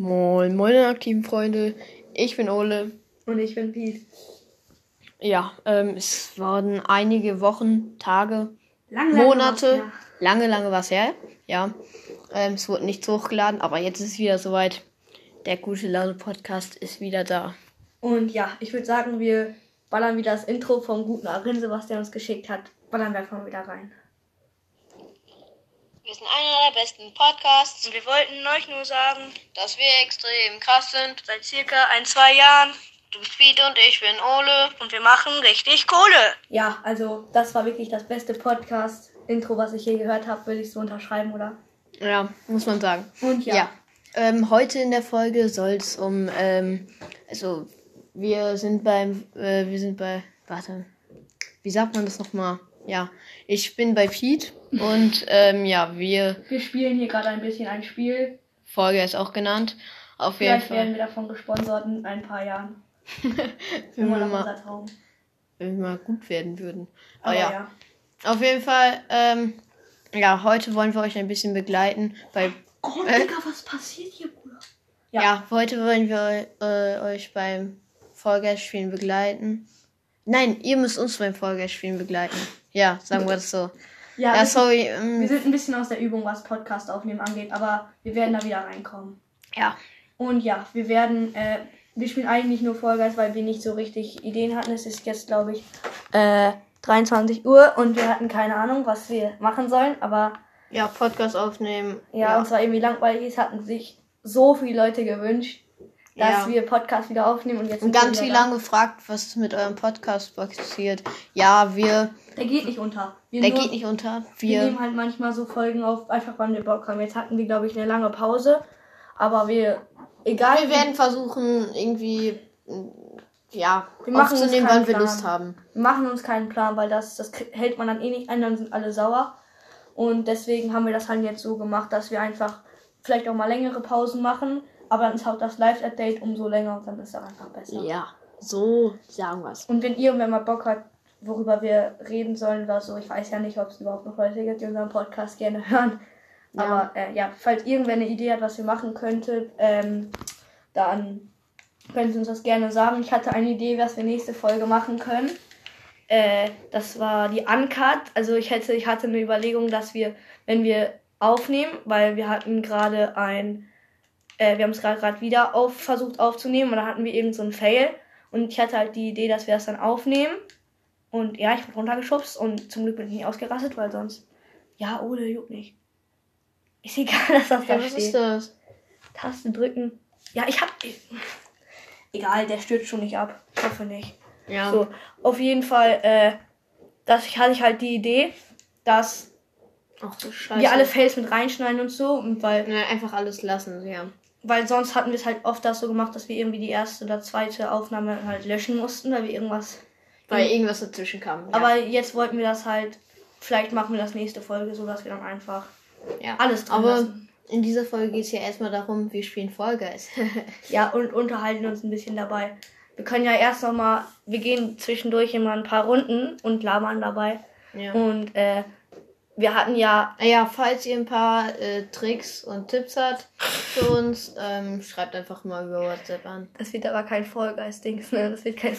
Moin, moin, aktiven Freunde. Ich bin Ole. Und ich bin Piet. Ja, ähm, es waren einige Wochen, Tage, Lang, lange Monate, her. lange, lange was her. Ja, ähm, es wurde nichts hochgeladen, aber jetzt ist es wieder soweit. Der gute Laune Podcast ist wieder da. Und ja, ich würde sagen, wir ballern wieder das Intro vom guten Arinse, was der uns geschickt hat. Ballern wir einfach mal wieder rein. Wir sind einer der besten Podcasts, Und wir wollten euch nur sagen, dass wir extrem krass sind. seit circa ein, zwei Jahren Du bist Piet und ich bin Ole. und wir machen richtig Kohle. Ja, also das war wirklich das beste Podcast-Intro, was ich je gehört habe, würde ich so unterschreiben, oder? Ja, muss man sagen. Und ja, Ja. Ähm, heute in der Folge soll es um, ähm, also wir sind beim, äh, wir sind bei, warte, wie sagt man das nochmal? Ja, ich bin bei Pete und ähm, ja, wir, wir spielen hier gerade ein bisschen ein Spiel. Folge ist auch genannt, auf jeden Vielleicht werden Fall, wir davon gesponsert in ein paar Jahren. wenn wir mal, Traum. wenn wir mal gut werden würden. Aber Aber ja, ja. auf jeden Fall, ähm, ja, heute wollen wir euch ein bisschen begleiten bei Oh, Äh? Digga, was passiert hier, Bruder? Ja. Ja. heute wollen wir äh, euch beim Vollgeistspielen begleiten. Nein, ihr müsst uns beim Vollgeistspielen begleiten. Ja, sagen wir das so. Ja, Ja, wir, sorry. wir Ähm, sind ein bisschen aus der Übung, was Podcast aufnehmen angeht, aber wir werden da wieder reinkommen. ja, Und ja, wir werden, äh, wir spielen eigentlich nur Vollgeist, weil wir nicht so richtig Ideen hatten. Es ist jetzt, glaube ich, äh, 23 Uhr und wir hatten keine Ahnung, was wir machen sollen, aber ja, Podcast aufnehmen. ja, uns war irgendwie langweilig. Es hatten sich so viele Leute gewünscht, dass Ja. wir Podcast wieder aufnehmen und jetzt Und wir ganz viel lang gefragt, was mit eurem Podcast passiert. Ja, wir, Der geht nicht unter. Wir der nur- geht nicht unter. Wir Wir, nehmen halt manchmal so Folgen auf, einfach wann wir Bock haben. Jetzt hatten wir, glaube ich, eine lange Pause. Aber wir, egal. wir werden versuchen, irgendwie, ja, Wir machen uns keinen wann wir Plan. Lust haben. wir machen uns keinen Plan, weil das, das hält man dann eh nicht ein, dann sind alle sauer. Und deswegen haben wir das halt jetzt so gemacht, dass wir einfach vielleicht auch mal längere Pausen machen. Aber dann ist auch das Live-Update umso länger und dann ist es einfach besser. Ja, so sagen wir's. Und wenn irgendwer mal Bock hat, worüber wir reden sollen oder so, ich weiß ja nicht, ob es überhaupt noch Leute gibt, die unseren Podcast gerne hören. Ja. Aber äh, ja, falls irgendwer eine Idee hat, was wir machen könnte, ähm, dann können Sie uns das gerne sagen. Ich hatte eine Idee, was wir nächste Folge machen können. Äh, das war die Uncut. Also ich hätte, ich hatte eine Überlegung, dass wir, wenn wir aufnehmen, weil wir hatten gerade ein, äh, wir haben es gerade gerade wieder auf, versucht aufzunehmen und da hatten wir eben so ein Fail. Und ich hatte halt die Idee, dass wir das dann aufnehmen. Und ja, ich wurde runtergeschubst und zum Glück bin ich nicht ausgerastet, weil sonst. Ja, Ole, juckt nicht. Ist egal, dass das da Ja, was steht. ist das? Taste drücken. Ja, ich hab. Egal, der stürzt schon nicht ab. Ich hoffe nicht. Ja, So, auf jeden Fall, äh, dass ich hatte ich halt die Idee, dass ach du Scheiße. wir alle Fails mit reinschneiden und so. Und weil, Ja, einfach alles lassen, ja. weil sonst hatten wir es halt oft das so gemacht, dass wir irgendwie die erste oder zweite Aufnahme halt löschen mussten, weil wir irgendwas. Weil irgendwas dazwischen kam. Ja. Aber jetzt wollten wir das halt. Vielleicht machen wir das nächste Folge so, dass wir dann einfach ja. alles drin Aber lassen. in dieser Folge geht es ja erstmal darum, wir spielen Fall Guys. Ja, und unterhalten uns ein bisschen dabei. Wir können ja erst noch mal, wir gehen zwischendurch immer ein paar Runden und labern dabei. ja. Und äh, wir hatten ja, Ah Ja, falls ihr ein paar äh, Tricks und Tipps habt für uns, ähm, schreibt einfach mal über WhatsApp an. das wird aber kein Vollgeist-Dings, ne? Das wird kein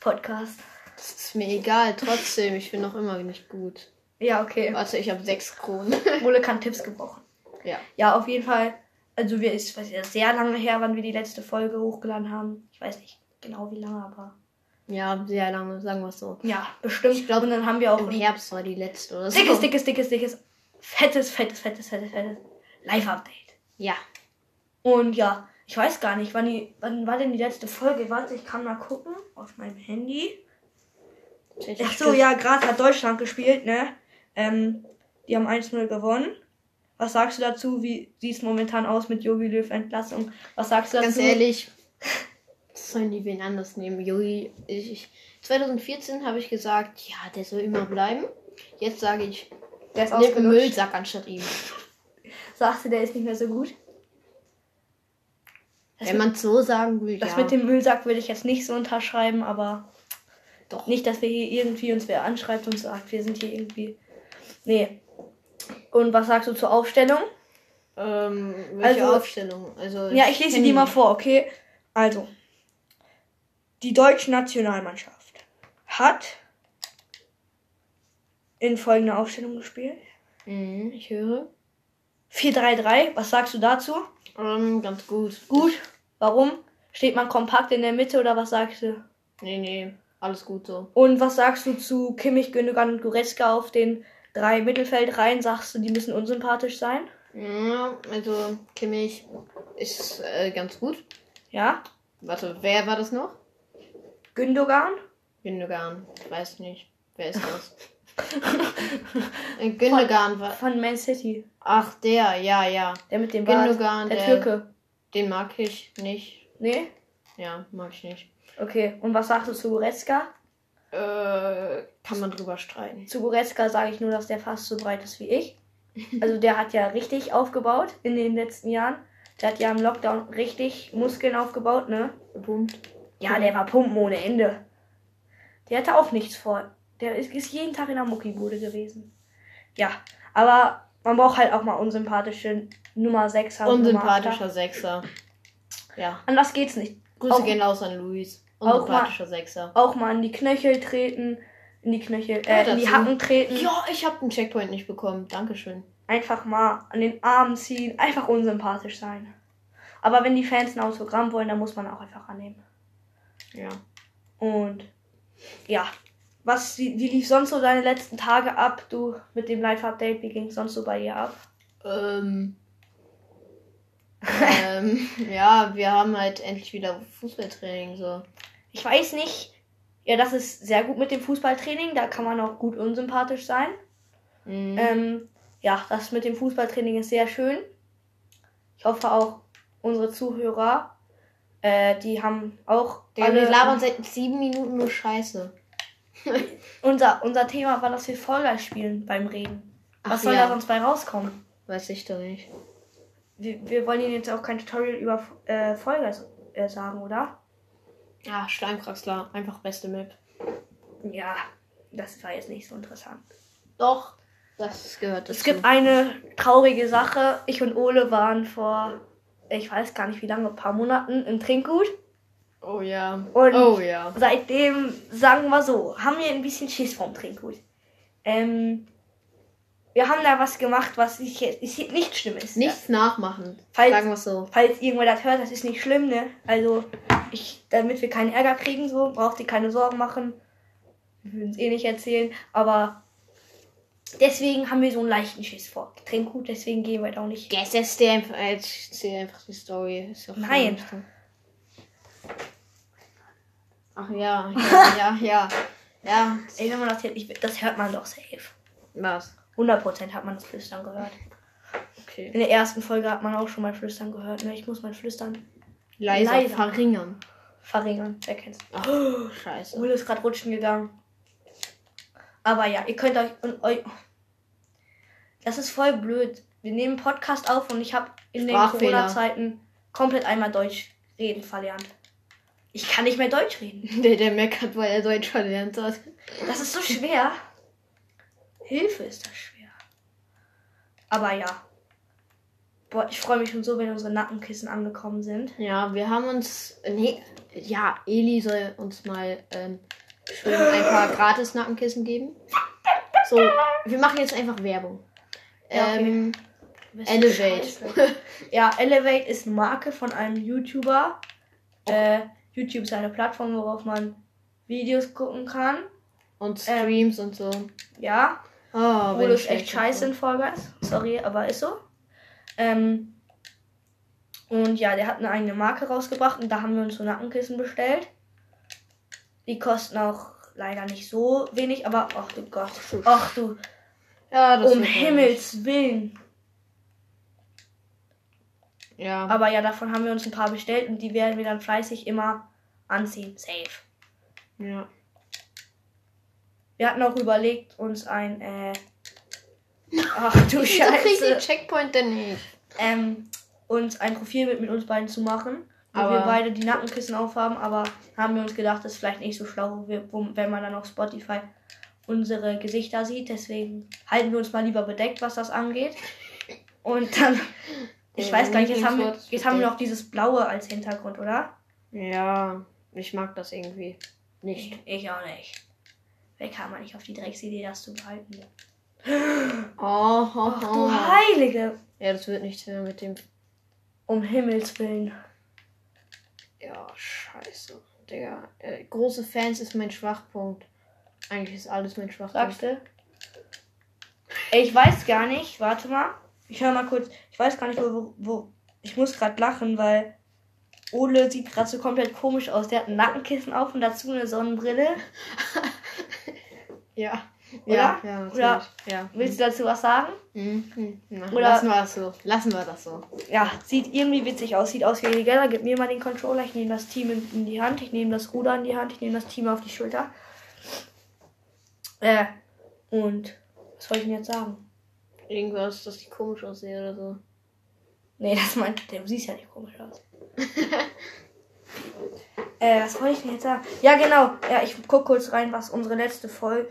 Vollgeist-Podcast. Das ist mir egal, trotzdem, ich bin noch immer nicht gut. Ja, okay. Warte, ich habe sechs Kronen. Ole kann Tipps gebrauchen. ja. Ja, auf jeden Fall. Also wir ist weiß ich, sehr lange her, wann wir die letzte Folge hochgeladen haben. Ich weiß nicht genau wie lange, aber Ja, sehr lange, sagen wir es so. ja, bestimmt. Ich glaub, und dann haben wir auch Im Herbst war die letzte oder so. dickes, dickes, dickes, dickes, fettes, fettes, fettes, fettes, fettes Live-Update. Ja. Und ja, ich weiß gar nicht, wann, die, wann war denn die letzte Folge? Warte, ich kann mal gucken auf meinem Handy. Ach so, ja, gerade hat Deutschland gespielt, ne? Ähm, die haben 1-0 gewonnen. Was sagst du dazu? Wie sieht es momentan aus mit Jogi Löw Entlassung? Was sagst du dazu? Ganz ehrlich, sollen die wen anders nehmen? Jogi, ich, ich, 2014 habe ich gesagt, ja, der soll immer bleiben. Jetzt sage ich, der ist nimm. Müllsack anstatt ihm. Sagst du, der ist nicht mehr so gut? Das, Wenn man so sagen will, das ja. mit dem Müllsack würde ich jetzt nicht so unterschreiben, aber Doch. nicht, dass wir hier irgendwie uns wer anschreibt und sagt, wir sind hier irgendwie. Nee. Und was sagst du zur Aufstellung? Ähm, welche Also- Aufstellung? Also, Ja, ich lese die mal vor, okay? Also, die deutsche Nationalmannschaft hat in folgender Aufstellung gespielt. Mhm, ich höre. 4-3-3, was sagst du dazu? Ähm, ganz gut. Gut. Warum? Steht man kompakt in der Mitte oder was sagst du? Nee, nee, alles gut so. Und was sagst du zu Kimmich, Gündogan und Goretzka auf den drei Mittelfeldreihen? Sagst du, die müssen unsympathisch sein? Ja, also Kimmich ist äh, ganz gut. Ja. Warte, wer war das noch? Gündogan? Gündogan. Ich weiß nicht. Wer ist das? Gündogan war. Von Man City. Ach, der, ja, ja. Der mit dem Bart. Gündogan, Der der- Türke. Den mag ich nicht. Nee? Ja, mag ich nicht. Okay. Und was sagst du zu Goretzka? Äh, kann man drüber streiten. Zu Goretzka sage ich nur, dass der fast so breit ist wie ich. Also der hat ja richtig aufgebaut in den letzten Jahren. Der hat ja im Lockdown richtig Muskeln aufgebaut, ne? Gepumpt. Ja, der war Pumpen ohne Ende. Der hatte auch nichts vor. Der ist, ist jeden Tag in der Muckibude gewesen. Ja, aber man braucht halt auch mal unsympathische Nummer 6er. Unsympathischer Sechser. Ja. Anders geht's nicht. Grüße Auch- gehen raus an Luis. auch Unsympathischer Sechser. Auch mal in die Knöchel treten, in die Knöchel, Ja, äh, in die. Hacken treten. Ja, ich habe den Checkpoint nicht bekommen. Dankeschön. Einfach mal an den Arm ziehen, einfach unsympathisch sein. Aber wenn die Fans ein Autogramm wollen, dann muss man auch einfach annehmen. Ja. Und ja, was, wie, wie lief sonst so deine letzten Tage ab, du mit dem Live-Update? Wie ging sonst so bei dir ab? Ähm. ähm, ja, wir haben halt endlich wieder Fußballtraining so. Ich weiß nicht. Ja, das ist sehr gut mit dem Fußballtraining. Da kann man auch gut unsympathisch sein. Mhm. Ähm, ja, das mit dem Fußballtraining ist sehr schön. Ich hoffe auch unsere Zuhörer, äh, die haben auch Digga, wir labern seit sieben Minuten nur Scheiße. unser, unser Thema war, dass wir Guys spielen beim Reden. Was Ach soll ja. da sonst bei rauskommen? Weiß ich doch nicht. Wir, wir wollen Ihnen jetzt auch kein Tutorial über äh, Guys äh, sagen, oder? Ja, Steinkraxler, einfach beste Map. Ja, das war jetzt nicht so interessant. Doch, das gehört dazu. Es gibt eine traurige Sache. Ich und Ole waren vor, ich weiß gar nicht wie lange, ein paar Monaten im Trinkgut. Oh ja. Und- oh ja. Seitdem, sagen wir so, haben wir ein bisschen Schiss vom Trinkgut. Ähm, wir haben da was gemacht, was ist nicht schlimm ist. Nichts nachmachen. Falls- Sagen wir so. Falls irgendwer das hört, das ist nicht schlimm, ne? Also, ich, damit wir keinen Ärger kriegen, so, braucht ihr keine Sorgen machen. Wir würden es eh nicht erzählen, aber deswegen haben wir so einen leichten Schiss vor Trinkgut, deswegen gehen wir da auch nicht. Erzähl einfach, erzähl einfach die Story. Ist Nein. nicht so. Ach ja, ja, ja, ja. Ja. Ey, wenn man das, ich, das hört man doch safe. Was? 100% hat man das Flüstern gehört. Okay. In der ersten Folge hat man auch schon mal Flüstern gehört. Ne? Ich muss mein Flüstern Leiser, Leiser. verringern. verringern. Wer kennt's? Ach, scheiße. Ole ist gerade rutschen gegangen. Aber ja, ihr könnt euch und euch. Das ist voll blöd. Wir nehmen Podcast auf und ich habe in den. Corona-Zeiten komplett einmal Deutsch reden verlernt. Ich kann nicht mehr Deutsch reden. Der, der meckert, weil er Deutsch verlernt hat. Das ist so schwer. Hilfe ist das schwer. Aber ja. Boah, ich freue mich schon so, wenn unsere Nackenkissen angekommen sind. Ja, wir haben uns. Nee, ja, Eli soll uns mal ähm, schön ein paar gratis Nackenkissen geben. So, wir machen jetzt einfach Werbung. Ja, okay. Ähm, Elevate. ja, Elevate ist eine Marke von einem YouTuber. Äh, YouTube ist eine Plattform, worauf man Videos gucken kann. und Streams und so. Ja, Oh, es ich echt scheiße in Fall Guys. Sorry, aber ist so. Ähm, und ja, der hat eine eigene Marke rausgebracht und da haben wir uns so Nackenkissen bestellt. Die kosten auch leider nicht so wenig, aber ach du Gott. Ach du, Ja, das um Himmels Willen. Ja. Aber ja, davon haben wir uns ein paar bestellt und die werden wir dann fleißig immer anziehen. Safe. ja. Wir hatten auch überlegt, uns ein, äh, ach du Wieso krieg ich den Scheiße, Checkpoint denn nicht? ähm, uns ein Profilbild mit uns beiden zu machen, wo Aber- wir beide die Nackenkissen aufhaben, aber haben wir uns gedacht, das ist vielleicht nicht so schlau, wenn man dann auf Spotify unsere Gesichter sieht. Deswegen halten wir uns mal lieber bedeckt, was das angeht. Und dann, ich Ja, weiß gar nicht, jetzt haben, wir, jetzt haben wir noch dieses Blaue als Hintergrund, oder? Ja, ich mag das irgendwie nicht. Ich auch nicht. Wer kam eigentlich auf die Drecksidee, das zu behalten? Oh, oh, Ach oh. du Heilige! Ja, das wird nichts mehr mit dem. Um Himmels Willen. Ja, scheiße. Digga. Äh, große Fans ist mein Schwachpunkt. Eigentlich ist alles mein Schwachpunkt. Sagst du? Ich weiß gar nicht, warte mal. Ich höre mal kurz. Ich weiß gar nicht, wo. wo, ich muss gerade lachen, weil Ole sieht gerade so komplett komisch aus. Der hat ein Nackenkissen auf und dazu eine Sonnenbrille. Ja. Oder? Ja, ja, natürlich. Oder- Ja. Willst du dazu was sagen? Mhm. Mhm. Na, Oder- Lassen wir das so. Lassen wir das so. Ja, sieht irgendwie witzig aus. Sieht aus wie Geller. Gib mir mal den Controller. Ich nehme das Team in, in die Hand. Ich nehme das Ruder in die Hand. Ich nehme das Team auf die Schulter. Äh, und was soll ich denn jetzt sagen? Irgendwas, dass ich komisch aussehe oder so. Nee, das meint, du siehst ja nicht komisch aus. äh, was wollte ich denn jetzt sagen? Ja, genau. Ja, ich guck kurz rein, was unsere letzte Folge.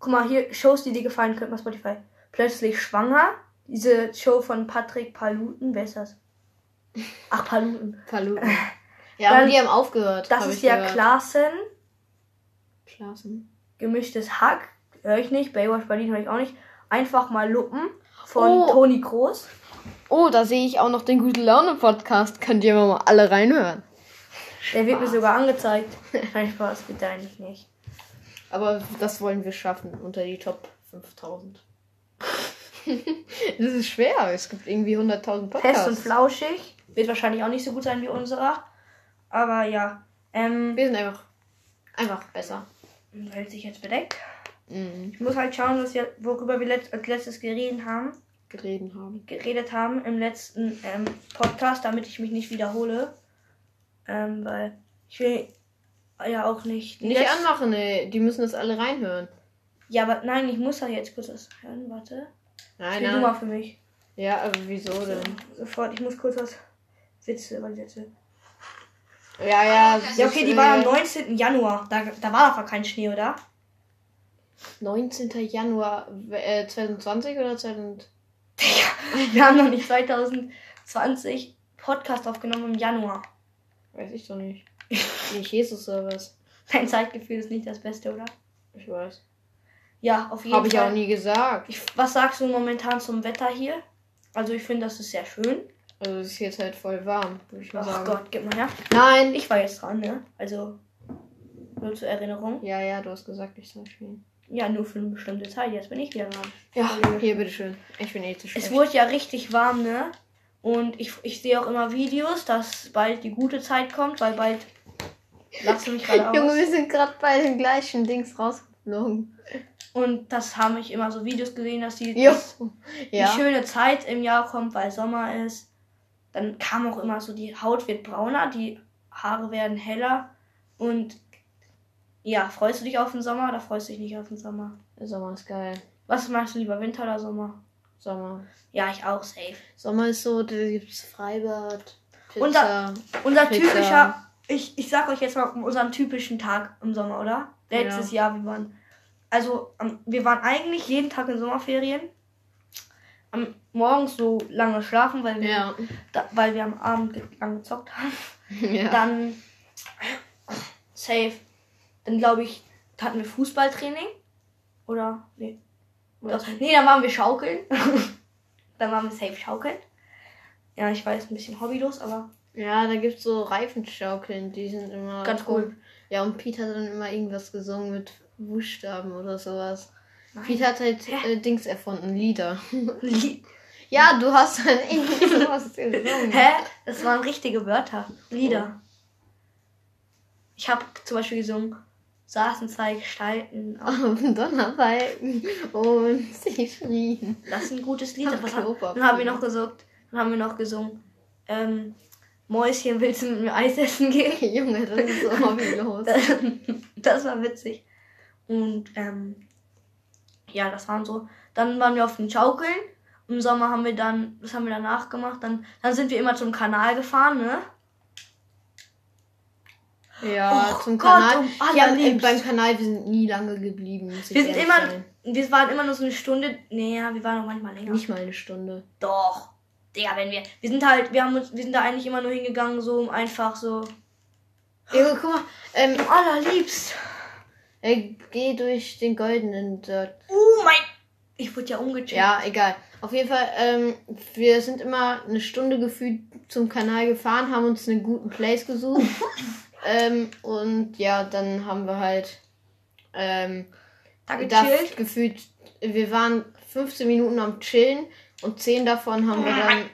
Guck mal, hier Shows, die dir gefallen könnten bei Spotify. Plötzlich schwanger. Diese Show von Patrick Paluten. Wer ist das? Ach, Paluten. Paluten. Ja, Dann- aber die haben aufgehört. Das hab ist ja gehört. Klaassen. Klassen. Gemischtes Hack. Höre ich nicht. Baywatch Berlin höre ich auch nicht. Einfach mal Luppen von Oh. Toni Groß. Oh, da sehe ich auch noch den Gute Laune Podcast. Könnt ihr mal alle reinhören. Der wird mir sogar angezeigt. Nein, Spaß, bitte eigentlich nicht. Aber das wollen wir schaffen unter die Top 5000. das ist schwer. Es gibt irgendwie 100.000 Podcasts. Fest und flauschig. Wird wahrscheinlich auch nicht so gut sein wie unserer. Aber ja. Ähm, Wir sind einfach, einfach besser. hält sich jetzt bedeckt. Mhm. Ich muss halt schauen, was wir, worüber wir letzt, als letztes geredet haben. Geredet haben. Geredet haben im letzten ähm, Podcast, damit ich mich nicht wiederhole. Ähm, weil ich will ja auch nicht. Nicht letz- anmachen, ey. Die müssen das alle reinhören. Ja, aber nein, ich muss da jetzt kurz was hören. Warte. Nein, nein. für mich. Ja, aber wieso denn? Sofort, ich muss kurz was. Witze, Sätze. Ja, ja. Ja, okay, die war am äh, 19. Januar. Da, da war aber kein Schnee, oder? 19. Januar äh, 2020 oder 2000? Wir haben noch nicht 2020 Podcast aufgenommen im Januar. Weiß ich doch nicht. Nicht Jesus oder was? Dein Zeitgefühl ist nicht das Beste, oder? Ich weiß. Ja, auf jeden Habe ich Fall. auch nie gesagt. Ich, was sagst du momentan zum Wetter hier? Also ich finde, das ist sehr schön. Also es ist jetzt halt voll warm, würde ich mal Ach sagen. Gott, gib mal her. Nein. Ich war jetzt dran, ne? Also nur zur Erinnerung. Ja, ja, du hast gesagt, ich soll spielen. Ja, nur für eine bestimmte Zeit. Jetzt bin ich wieder dran. Ja, hier, bitteschön. Ich bin eh zu schlecht. Es wurde ja richtig warm, ne? Und ich, ich sehe auch immer Videos, dass bald die gute Zeit kommt, weil bald. Lachst du mich gerade aus? Junge, wir sind gerade bei den gleichen Dings rausgeflogen. Und das haben ich immer so Videos gesehen, dass die, dass die Ja. schöne Zeit im Jahr kommt, weil Sommer ist. Dann kam auch immer so, die Haut wird brauner, die Haare werden heller. Und ja, freust du dich auf den Sommer oder freust du dich nicht auf den Sommer? Der Sommer ist geil. Was magst du lieber, Winter oder Sommer? Sommer. Ja, ich auch, safe. Sommer ist so, da gibt's Freibad, Pizza. Unser- Unser Pizza. typischer, ich, ich sag euch jetzt mal unseren typischen Tag im Sommer, oder? Letztes Jahr, wir waren, also wir waren eigentlich jeden Tag in Sommerferien. Am morgens so lange schlafen, weil wir, Ja. da, weil wir am Abend lang gezockt haben. ja. Dann safe. Dann glaube ich, hatten wir Fußballtraining. Oder? Nee. Oder, nee, dann waren wir schaukeln. dann waren wir safe schaukeln. Ja, ich weiß, ein bisschen hobbylos, aber Ja, da gibt's so Reifenschaukeln, die sind immer Ganz cool. Ja, und Pete hat dann immer irgendwas gesungen mit Buchstaben oder sowas. Nein. Pete hat halt äh, Dings erfunden, Lieder. Lied. ja, du hast dann irgendwie sowas gesungen. Hä? Das waren richtige Wörter. Lieder. Ich habe zum Beispiel gesungen, saßen zwei Gestalten. auf- Auf Donnerbalken und sie schrien. Das ist ein gutes Lied. Was dann haben wir noch gesagt, dann haben wir noch gesungen, ähm, Mäuschen, willst du mit mir Eis essen gehen? Junge, das ist so hobbylos. das war witzig. Und ähm, ja, das waren so. Dann waren wir auf den Schaukeln. Im Sommer haben wir dann, was haben wir danach gemacht? Dann, dann sind wir immer zum Kanal gefahren, ne? Ja, Och zum Gott, Kanal. um ja, äh, allerliebst. beim Kanal, wir sind nie lange geblieben. Wir sind immer, sein. wir waren immer nur so eine Stunde. Nee, ja, wir waren auch manchmal länger. Nicht mal eine Stunde. Doch. Digga, wenn wir. Wir sind halt, wir haben uns, wir sind da eigentlich immer nur hingegangen, so um einfach so. Junge, guck mal. Ähm, Allerliebst. äh, geh durch den goldenen dort. Oh mein. Ich wurde ja umgecheckt. Ja, egal. Auf jeden Fall, ähm, wir sind immer eine Stunde gefühlt zum Kanal gefahren, haben uns einen guten Place gesucht. ähm, und ja, dann haben wir halt ähm, Da gechillt. gefühlt, wir waren 15 Minuten am Chillen und 10 davon haben wir dann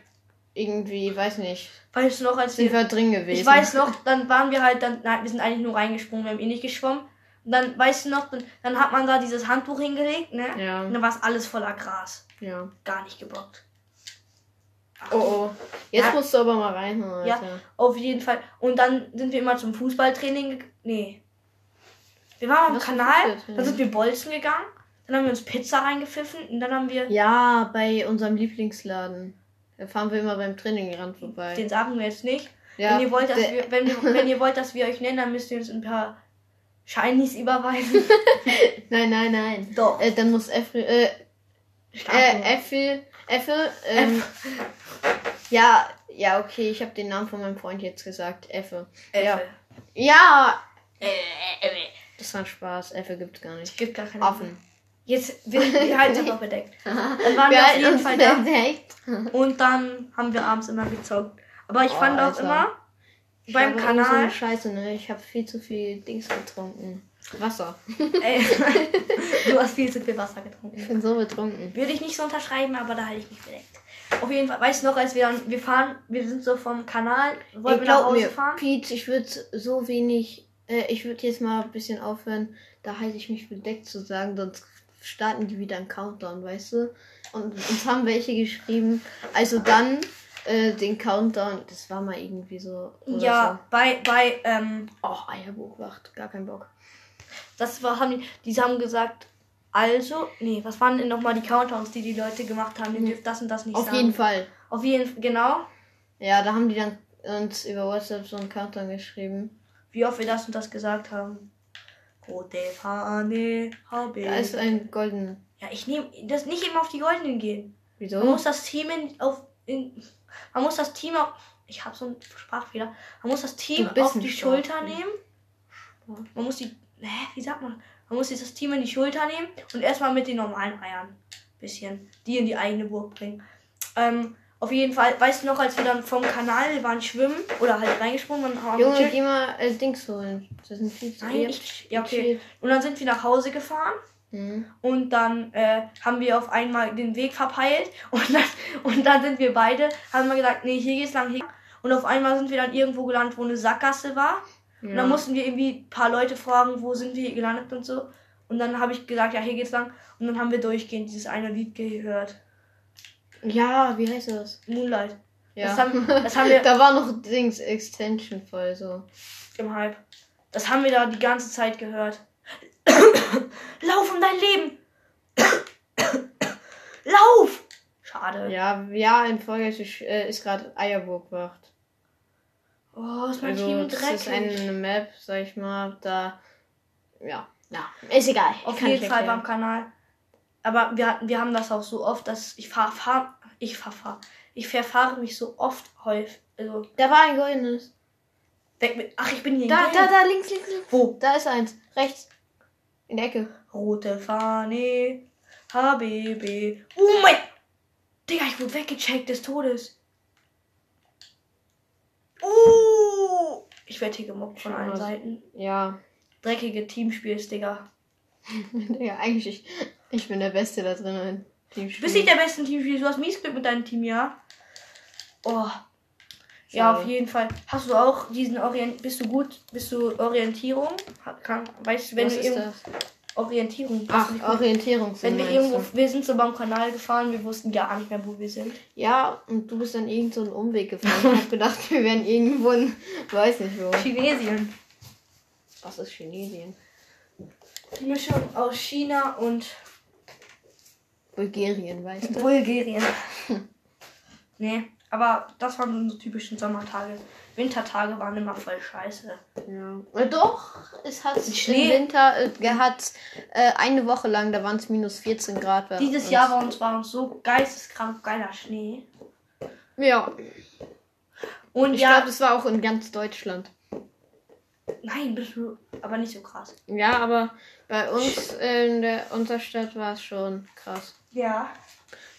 irgendwie, weiß nicht, Weißt du noch, als wir drin gewesen. Ich weiß noch, dann waren wir halt, dann, nein, wir sind eigentlich nur reingesprungen, wir haben eh nicht geschwommen. Und dann, weißt du noch, dann, dann hat man da dieses Handtuch hingelegt, ne? Ja. Und dann war es alles voller Gras. Ja. Gar nicht gebockt. Oh oh. Jetzt Ja. musst du aber mal reinhauen, Ja, Alter. auf jeden Fall. Und dann sind wir immer zum Fußballtraining. Nee. Wir waren am Kanal, dann sind wir Bolzen gegangen, dann haben wir uns Pizza reingepfiffen und dann haben wir. Ja, bei unserem Lieblingsladen. Da fahren wir immer beim Training ran vorbei. Den sagen wir jetzt nicht. ja, wenn, ihr wollt, dass wir, wenn, wir, wenn ihr wollt, dass wir euch nennen, dann müsst ihr uns ein paar Shinies überweisen. Nein, nein, nein. Doch. Äh, dann muss Äffel, äh, äh, Äffel, Äffel, ähm, ja, ja, okay, ich habe den Namen von meinem Freund jetzt gesagt. Äffel. Ja. Äffel. Ja, Äh, das war ein Spaß. Äffel gibt's gar nicht. Gibt gar keine Affen. Jetzt, wir, wir halten uns bedeckt. Dann waren wir Wir auf jeden Fall da. bedeckt. Und dann haben wir abends immer gezockt. Aber ich Oh, fand auch Alter. immer beim so Kanal. eine Scheiße, ne? Ich habe viel zu viel Dings getrunken. Wasser. Ey, du hast viel zu viel Wasser getrunken. Ich bin so betrunken. Würde ich nicht so unterschreiben, aber da halte ich mich bedeckt. Auf jeden Fall, weißt du noch, als wir dann, wir fahren, wir sind so vom Kanal, wollen Ey, wir nach Hause mir, fahren? Pete, ich würde so wenig, äh, ich würde jetzt mal ein bisschen aufhören, da halte ich mich bedeckt zu sagen, sonst starten die wieder einen Countdown, weißt du? Und uns haben welche geschrieben, also dann äh, den Countdown, das war mal irgendwie so. Ja, bei, bei, ähm, So. Oh, Eierbuchwacht, gar keinen Bock. Das war, haben die, die haben gesagt, also, nee, was waren denn nochmal die Countdowns, die die Leute gemacht haben? Ihr dürft das und das nicht Auf sagen. jeden Fall. Auf jeden Fall, genau. Ja, da haben die dann uns über WhatsApp so einen Countdown geschrieben. Wie oft wir das und das gesagt haben. Rote Fahne, habe. Da ist ein golden. Ja, ich nehme das nicht immer auf die goldenen gehen. Wieso? Man muss das Team in, auf. In, man muss das Team auf. Ich habe so einen Sprachfehler. Man muss das Team auf die. Schulter nehmen. Man muss die. Hä, wie sagt man? Man muss dieses Team in die Schulter nehmen und erstmal mit den normalen Eiern. Bisschen. Die in die eigene Burg bringen. Ähm, auf jeden Fall, weißt du noch, als wir dann vom Kanal waren schwimmen oder halt reingesprungen und haben Junge, geh mal äh, Dings holen. Das sind viel zu Nein, ich, ja, okay. Und dann sind wir nach Hause gefahren Hm. und dann äh, haben wir auf einmal den Weg verpeilt und dann, und dann sind wir beide, haben wir gesagt, nee, hier geht's lang, hier. Und auf einmal sind wir dann irgendwo gelandet, wo eine Sackgasse war. Und dann mussten wir irgendwie ein paar Leute fragen, wo sind wir hier gelandet und so. Und dann habe ich gesagt, ja, hier geht's lang. Und dann haben wir durchgehend dieses eine Lied gehört. Ja, wie heißt das? Moonlight. Ja. Das haben, das haben wir da war noch Dings Extension voll so. im Hype. Das haben wir da die ganze Zeit gehört. Lauf um dein Leben! Lauf! Schade. Ja, ja, in Folge ist, äh, ist gerade Eierburgwacht. Oh, ist mein Also Team das dreckig. ist eine Map, sag ich mal, da. Ja. Ja. Ist egal. Auf jeden Fall beim. Kanal. Aber wir, wir haben das auch so oft, dass ich fahr, fahr ich fahr, fahr, ich verfahre mich so oft häufig. Also, Da war ein goldenes. weg mit, ach, ich bin hier Da, da, da, links, links, links. Wo? Da ist eins. Rechts. In der Ecke. Rote Fahne, HBB. Oh mein, Digga, ich wurde weggecheckt des Todes. Uh, ich werde hier gemobbt von allen. Seiten. Ja. Dreckige Teamspiels, Digga. ja, eigentlich, ich, ich bin der Beste da drin. in Du Teamspiel. bist nicht der beste Teamspiel, du hast Miesglück mit deinem Team, ja? Oh. Ja, auf jeden Fall. Hast du auch diesen Orient... Bist du gut? Bist du Orientierung? Kann, weißt du, wenn Was wir ist irgendwo... das? Orientierung. Ach? Orientierung. Wenn wir irgendwo... Wir sind so beim Kanal gefahren, wir wussten gar nicht mehr, wo wir sind. Ja, und du bist dann irgend so einen Umweg gefahren. Ich hab gedacht, wir wären irgendwo in, weiß nicht wo. Chinesien. Was ist Chinesien? Die Mischung aus China und Bulgarien, weißt du? Bulgarien. nee. Aber das waren unsere typischen Sommertage. Wintertage waren immer voll scheiße. Ja. Äh, Doch, es hat Schnee- im Winter äh, gehabt äh, eine Woche lang, da waren es minus 14 Grad. bei Dieses uns. Jahr war uns, war uns so geisteskrank geiler Schnee. Ja, Und ich ja, glaube, das war auch in ganz Deutschland. nein, aber nicht so krass. Ja, aber bei uns in der Unterstadt war es schon krass. Ja.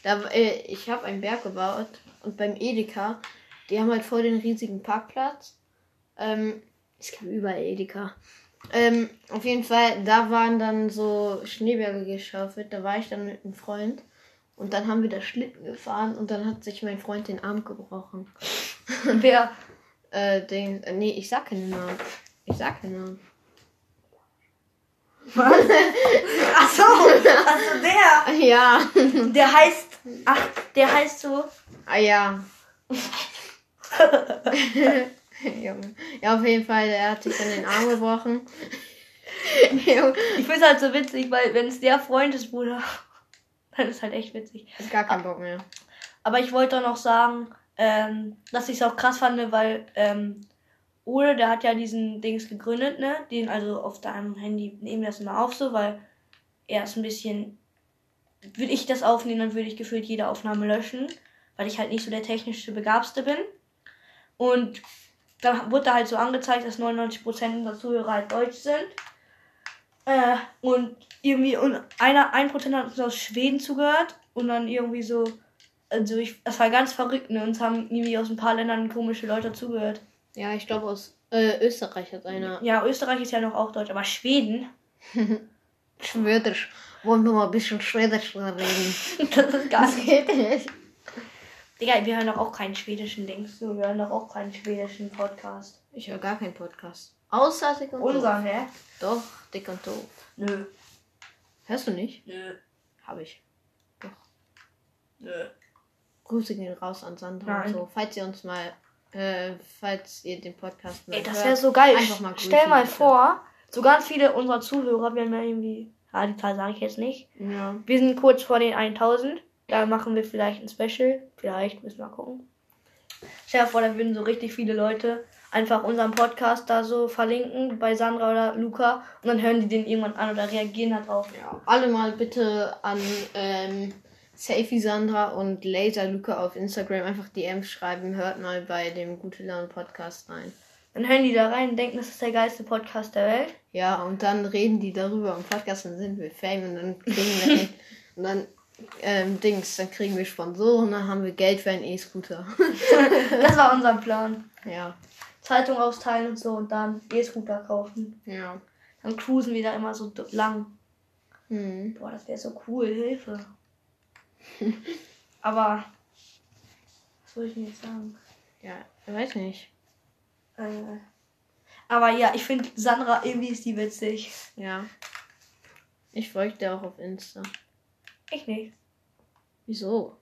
Da, äh, ich habe einen Berg gebaut und beim Edeka, die haben halt vor den riesigen Parkplatz. Ähm, es gibt überall Edeka. Ähm, auf jeden Fall, da waren dann so Schneeberge geschaufelt. Da war ich dann mit einem Freund. Und dann haben wir da Schlitten gefahren und dann hat sich mein Freund den Arm gebrochen. Wer? Äh, den, äh, nee, ich sag keinen Namen. Ich sag keinen Namen. Ach so, also der. Ja. Der heißt, ach, der heißt so. Ah ja. Junge. Ja, auf jeden Fall, er hat sich dann den Arm gebrochen. Ich find's halt so witzig, weil wenn es der Freund ist, Bruder, dann ist halt echt witzig. hat gar keinen Bock mehr. Aber ich wollte auch noch sagen, ähm, dass ich es auch krass fand, weil ähm, Ole, der hat ja diesen Dings gegründet, ne? Den also auf deinem Handy nehmen wir das immer auf so, weil er ist ein bisschen. Würde ich das aufnehmen, dann würde ich gefühlt jede Aufnahme löschen, weil ich halt nicht so der technische Begabste bin. Und dann wurde da halt so angezeigt, dass 99% unserer Zuhörer halt deutsch sind. Äh, und irgendwie und einer, ein Prozent hat uns aus Schweden zugehört und dann irgendwie so also ich, das war ganz verrückt, ne? Uns haben irgendwie aus ein paar Ländern komische Leute zugehört. Ja, ich glaube aus äh, Österreich hat einer. Ja, Österreich ist ja noch auch deutsch, aber Schweden, Schwedisch. Wollen wir mal ein bisschen Schwedisch reden? das ist gar Das geht nicht. Digga, wir hören doch auch keinen schwedischen Dings. Wir hören doch auch keinen schwedischen Podcast. Ich höre gar keinen Podcast. Außer Dick und Unser, ne? Doch, Dick und Doof. Nö. Hörst du nicht? Nö. Habe ich. Doch. Nö. Grüße gehen raus an Sandra Nein. und so. Falls ihr uns mal, äh, falls ihr den Podcast mal Ey, das wäre so geil. Einfach mal grüßen, Stell mal bitte. vor, so ganz viele unserer Zuhörer, wir haben ja irgendwie, ja, die Zahl sage ich jetzt nicht. Ja. Wir sind kurz vor den 1000. Da machen wir vielleicht ein Special. Vielleicht, müssen wir gucken. Stell dir vor, da würden so richtig viele Leute einfach unseren Podcast da so verlinken bei Sandra oder Luca und dann hören die den irgendwann an oder reagieren da drauf. Ja, alle mal bitte an ähm, Safety Sandra und Laser Luca auf Instagram einfach DMs schreiben. Hört mal bei dem Gute Laune Podcast rein. Dann hören die da rein und denken, das ist der geilste Podcast der Welt. Ja, und dann reden die darüber im Podcast, dann sind wir Fame und dann kriegen wir und dann ähm, Dings, dann kriegen wir Sponsoren, dann haben wir Geld für einen E-Scooter. Das war unser Plan. ja, Zeitung austeilen und so und dann E-Scooter kaufen. ja. Dann cruisen wir da immer so lang. Hm. Boah, das wäre so cool, Hilfe. Aber, was soll ich denn jetzt sagen? Ja, ich weiß nicht. Äh, aber ja, ich finde Sandra irgendwie ist die witzig. Ja. Ich folge dir auch auf Insta. Ich nicht. Wieso?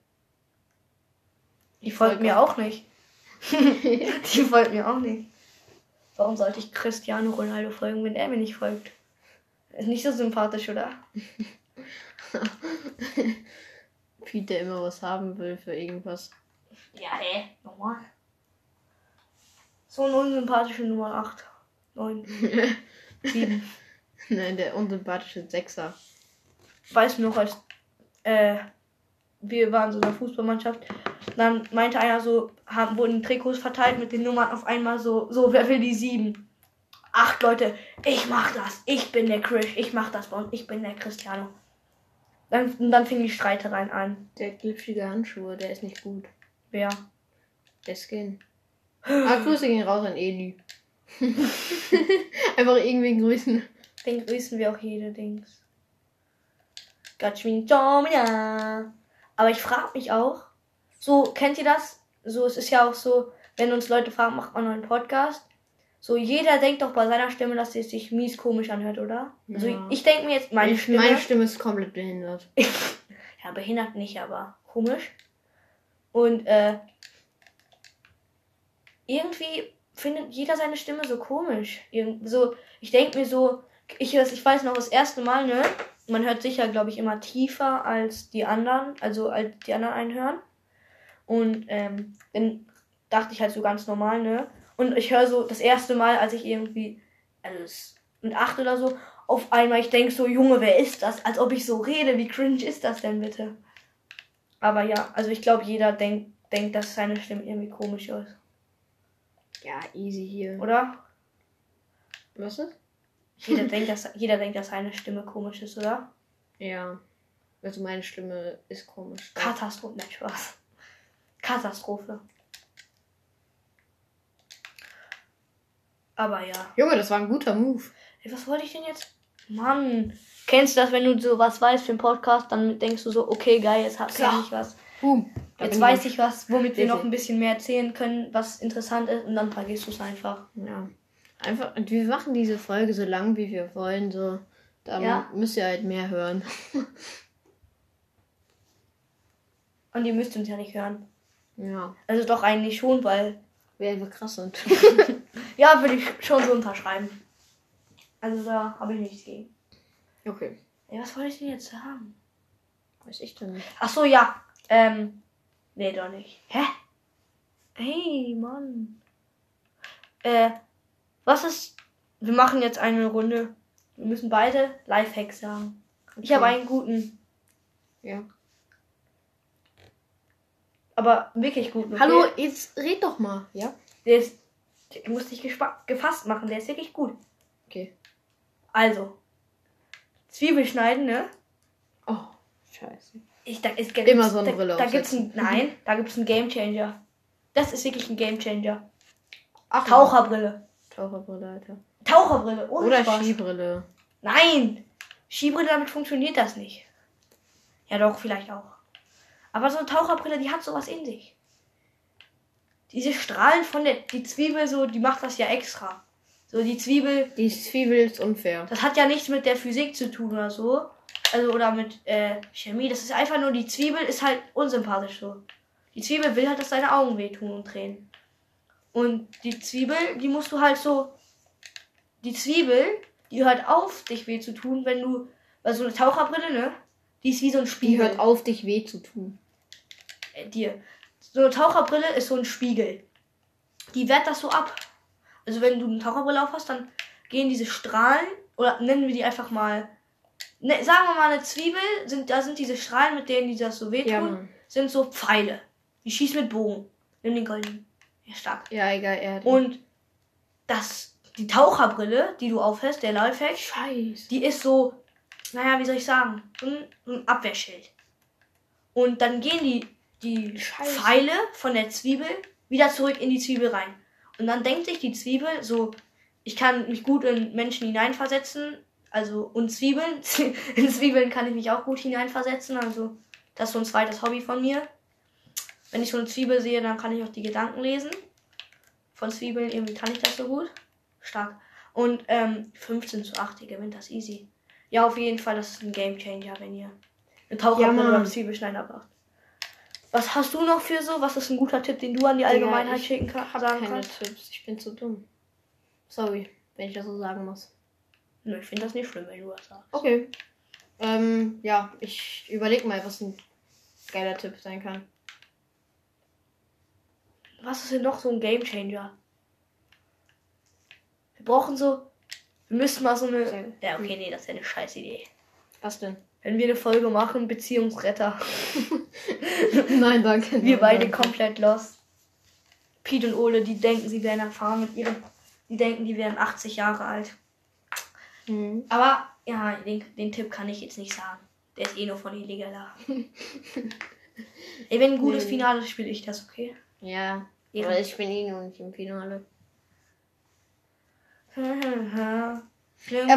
Die folgt mir auch nicht. die folgt mir auch nicht. Warum sollte ich Cristiano Ronaldo folgen, wenn er mir nicht folgt? Ist nicht so sympathisch, oder? Pete, der immer was haben will für irgendwas. Ja, hä? Nochmal. So eine unsympathische Nummer 8. 9. 7. Nein, der unsympathische Sechser. weiß noch, als äh, wir waren so in einer Fußballmannschaft, dann meinte einer so, haben, wurden Trikots verteilt mit den Nummern auf einmal so, so, wer will die sieben? Acht Leute, ich mach das, ich bin der Chris, ich mach das bei uns, ich bin der Cristiano. Dann, und dann fingen die Streitereien an. Der glitschige Handschuhe, der ist nicht gut. Wer? Der Skin. Ah, Grüße gehen raus an Eli. Einfach irgendwie grüßen. Den grüßen wir auch jede Dings. Gatschwin Domina. Aber ich frage mich auch, so, kennt ihr das? So, es ist ja auch so, wenn uns Leute fragen, macht man einen Podcast? So, jeder denkt doch bei seiner Stimme, dass sie sich mies komisch anhört, oder? Also, Ja. ich denke mir jetzt, meine Ich- Stimme. Meine Stimme ist komplett behindert. ja, behindert nicht, aber komisch. Und, äh, irgendwie findet jeder seine Stimme so komisch. Irgend, so, ich denke mir so, ich, ich weiß noch das erste Mal, ne? Man hört sicher, glaube ich, immer tiefer als die anderen, also als die anderen einen hören. Und ähm, dann dachte ich halt so ganz normal, ne? Und ich höre so das erste Mal, als ich irgendwie, also mit acht oder so, auf einmal, ich denke so, Junge, wer ist das? Als ob ich so rede, wie cringe ist das denn bitte? Aber ja, also ich glaube, jeder denkt, denkt, dass seine Stimme irgendwie komisch ist. Ja, easy hier. Oder? Was ist? Jeder, denkt, dass, jeder denkt, dass seine Stimme komisch ist, oder? Ja. Also meine Stimme ist komisch. Katastrophe, nein, Spaß. Katastrophe. Aber ja. Junge, das war ein guter Move. Ey, was wollte ich denn jetzt? Mann. Kennst du das, wenn du sowas weißt für einen Podcast, dann denkst du so, okay, geil, jetzt hab Klar. ich was. Boom. Da Jetzt weiß ich was, womit wir noch ein bisschen mehr erzählen können, was interessant ist, und dann vergisst du es einfach. Ja. Einfach, und wir machen diese Folge so lang, wie wir wollen. So. Da Ja. müsst ihr halt mehr hören. Und ihr müsst uns ja nicht hören. Ja. Also doch eigentlich schon, weil, wir krass sind. ja, würde ich schon so unterschreiben. Also da habe ich nichts gegen. okay. Ey, was wollte ich denn jetzt sagen? Weiß ich denn nicht. Ach so, ja. Ähm, nee, doch nicht. Hä? Hey, Mann. Äh, was ist. Wir machen jetzt eine Runde. Wir müssen beide Lifehacks sagen. Ich habe einen guten, Ja. aber wirklich guten. okay? Hallo, jetzt red doch mal. Ja? Der ist. Der muss dich gefasst machen, der ist wirklich gut. Okay. Also. Zwiebel schneiden, ne? Oh, scheiße. Ich, da ist, Immer so eine da, Brille Da gibt's ein, nein, da gibt's einen Gamechanger. Das ist wirklich ein Gamechanger. Ach, Taucherbrille. Taucherbrille, Alter. Taucherbrille, ohne Oder Spaß. Skibrille. Nein! Skibrille, damit funktioniert das nicht. Ja, doch, vielleicht auch. Aber so eine Taucherbrille, die hat sowas in sich. Diese Strahlen von der die Zwiebel, so, die macht das ja extra. So, die Zwiebel, Die Zwiebel ist unfair. das hat ja nichts mit der Physik zu tun oder so. Also, oder mit äh, Chemie. Das ist einfach nur, die Zwiebel ist halt unsympathisch so. Die Zwiebel will halt, dass deine Augen wehtun und drehen. Und die Zwiebel, die musst du halt so. Die Zwiebel, die hört auf, dich weh zu tun, wenn du. Weil so eine Taucherbrille, ne? Die ist wie so ein Die Spiegel. hört auf, dich weh zu tun. äh, dir. So eine Taucherbrille ist so ein Spiegel. Die wehrt das so ab. Also wenn du eine Taucherbrille auf hast, dann gehen diese Strahlen, oder nennen wir die einfach mal, ne, sagen wir mal eine Zwiebel, sind, da sind diese Strahlen, mit denen die das so wehtun, Ja, sind so Pfeile. Die schießen mit Bogen. Nimm den goldenen. Ja, stark. Ja, egal, er hat. Und das, die Taucherbrille, die du aufhast, der Lifehack, Scheiße. die ist so, naja, wie soll ich sagen, so ein, ein Abwehrschild. Und dann gehen die, die Scheiße. Pfeile von der Zwiebel wieder zurück in die Zwiebel rein. Und dann denkt sich die Zwiebel so, ich kann mich gut in Menschen hineinversetzen, also und Zwiebeln, in Zwiebeln kann ich mich auch gut hineinversetzen, also das ist so ein zweites Hobby von mir. Wenn ich so eine Zwiebel sehe, dann kann ich auch die Gedanken lesen. Von Zwiebeln, irgendwie kann ich das so gut. Stark. Und ähm, 15 zu 8, ihr gewinnt das easy. Ja, auf jeden Fall, das ist ein Game Changer, wenn ihr eine Taucherbrille Mann. beim Zwiebelschneider braucht. Was hast du noch für so? Was ist ein guter Tipp, den du an die Allgemeinheit ich schicken kannst? hab Sagen keine kannst? Tipps. Ich bin zu dumm. Sorry, wenn ich das so sagen muss. Nö, ich finde das nicht schlimm, wenn du das sagst. Okay. Ähm, ja, ich überleg mal, was ein geiler Tipp sein kann. Was ist denn noch so ein Game Changer? Wir brauchen so. Wir müssen mal so eine. Ja, okay, nee, das ist ja eine scheiß Idee. Was denn? Wenn wir eine Folge machen, Beziehungsretter. Nein, danke. Wir Nein, beide danke. komplett lost. Pete und Ole, die denken, sie wären erfahren mit ihrem. Die denken, die wären 80 Jahre alt. Mhm. Aber ja, den, den Tipp kann ich jetzt nicht sagen. Der ist eh nur von Illegaler. Ey, wenn ein gutes Nee. Finale ist, spiele ich das, okay? Ja, Ja. aber ich bin eh noch nicht im Finale. ja,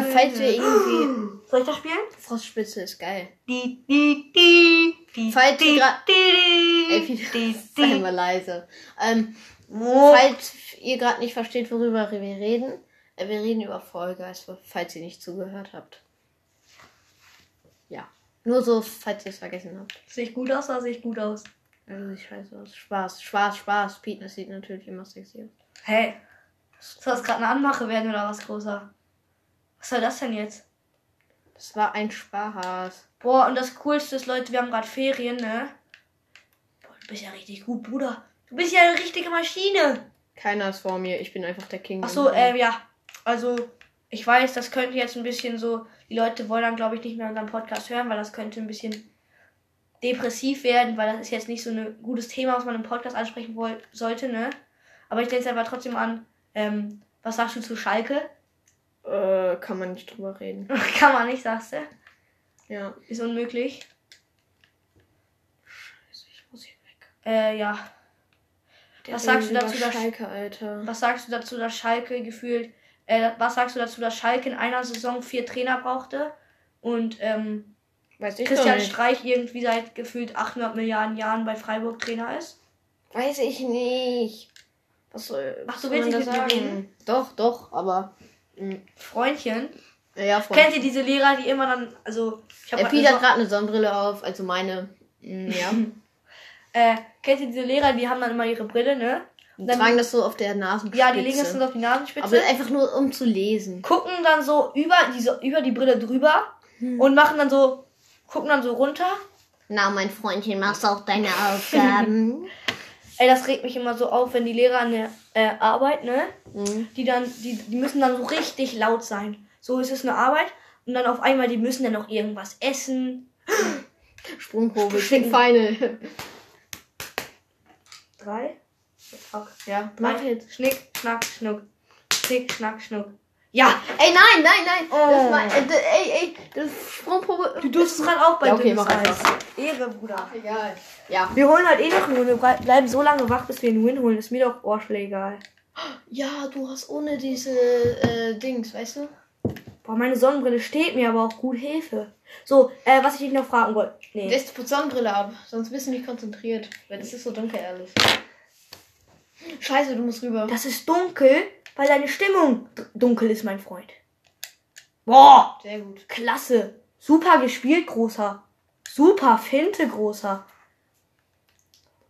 falls wir irgendwie. Soll ich das spielen? Frostspitze ist geil. Die, die, die, die, Falls ihr die, die, Ey, die, die, sei mal leise. Ähm, Oh. falls ihr gerade nicht versteht, worüber wir reden, äh, wir reden über Fall Guys, falls ihr nicht zugehört habt. Ja. Nur so, falls ihr es vergessen habt. Sehe ich gut aus oder sehe ich gut aus? Also sieht scheiße aus. Spaß, Spaß, Spaß. Pete, das sieht natürlich immer sexy aus. Hey, soll das gerade eine Anmache werden oder was großer? Was soll das denn jetzt? Das war ein Spaß. Boah, und das Coolste ist, Leute, wir haben gerade Ferien, ne? Boah, bist ja richtig gut, Bruder. Du bist ja eine richtige Maschine. Keiner ist vor mir, ich bin einfach der King. Ach so, ähm, ja. Also, ich weiß, das könnte jetzt ein bisschen so, die Leute wollen dann, glaube ich, nicht mehr unseren Podcast hören, weil das könnte ein bisschen depressiv werden, weil das ist jetzt nicht so ein gutes Thema, was man im Podcast ansprechen sollte, ne? Aber ich denke es einfach trotzdem an, ähm, was sagst du zu Schalke? Äh, kann man nicht drüber reden. Kann man nicht, sagst du? Ja. Ist unmöglich. Scheiße, ich muss hier weg. Äh, ja. Was sagst du dazu, dass- Schalke, Alter? Was sagst du dazu, dass Schalke gefühlt, äh, was sagst du dazu, dass Schalke in einer Saison vier Trainer brauchte und ähm, Weiß ich Christian. Streich irgendwie seit gefühlt 800 Milliarden Jahren bei Freiburg Trainer ist? Weiß ich nicht. Was soll, Ach, du willst nicht mit sagen? Doch, doch, aber. mh, Freundchen. Ja, Freund. Kennt ihr diese Lehrer, die immer dann, also ich habe Piet hat gerade eine Sonnenbrille auf, also meine. mh, Ja. äh, kennt ihr diese Lehrer, die haben dann immer ihre Brille, ne? Die Dann- tragen das so auf der Nasenspitze. Ja, die legen das dann so auf die Nasenspitze. Aber einfach nur um zu lesen. gucken dann so über diese über die Brille drüber und machen dann so gucken dann so runter. Na, mein Freundchen, machst auch deine Aufgaben? Ey, das regt mich immer so auf, wenn die Lehrer an der äh, Arbeit, ne? Mhm. Die dann die die müssen dann so richtig laut sein. So ist es eine Arbeit und dann auf einmal die müssen dann noch irgendwas essen. Sprungprobe. King Final. Drei. Fuck. Ja, mach jetzt. Schnick, schnack, schnuck. Schnick, schnack, schnuck. Ja, Ey, nein, nein, nein. Oh. Das war, äh, ey, ey, das Sprungprobe. du durfst es gerade auch bei Ja, okay, dünnes mach Eis. Ehre, Bruder. Egal. Ja. Wir holen halt eh noch einen Win. Wir blei- bleiben so lange wach, bis wir einen Win holen. Ist mir doch egal. Ja, du hast ohne diese äh, Dings, weißt du? Boah, meine Sonnenbrille steht mir aber auch gut Hilfe. So, äh, was ich dich noch fragen wollte. Nee. Lässt die Sonnenbrille ab, sonst bist du nicht konzentriert. Weil das ist so dunkel, ehrlich. Scheiße, du musst rüber. Das ist dunkel, weil deine Stimmung dunkel ist, mein Freund. Boah, Sehr gut. klasse. Super gespielt, großer. Super Finte, großer.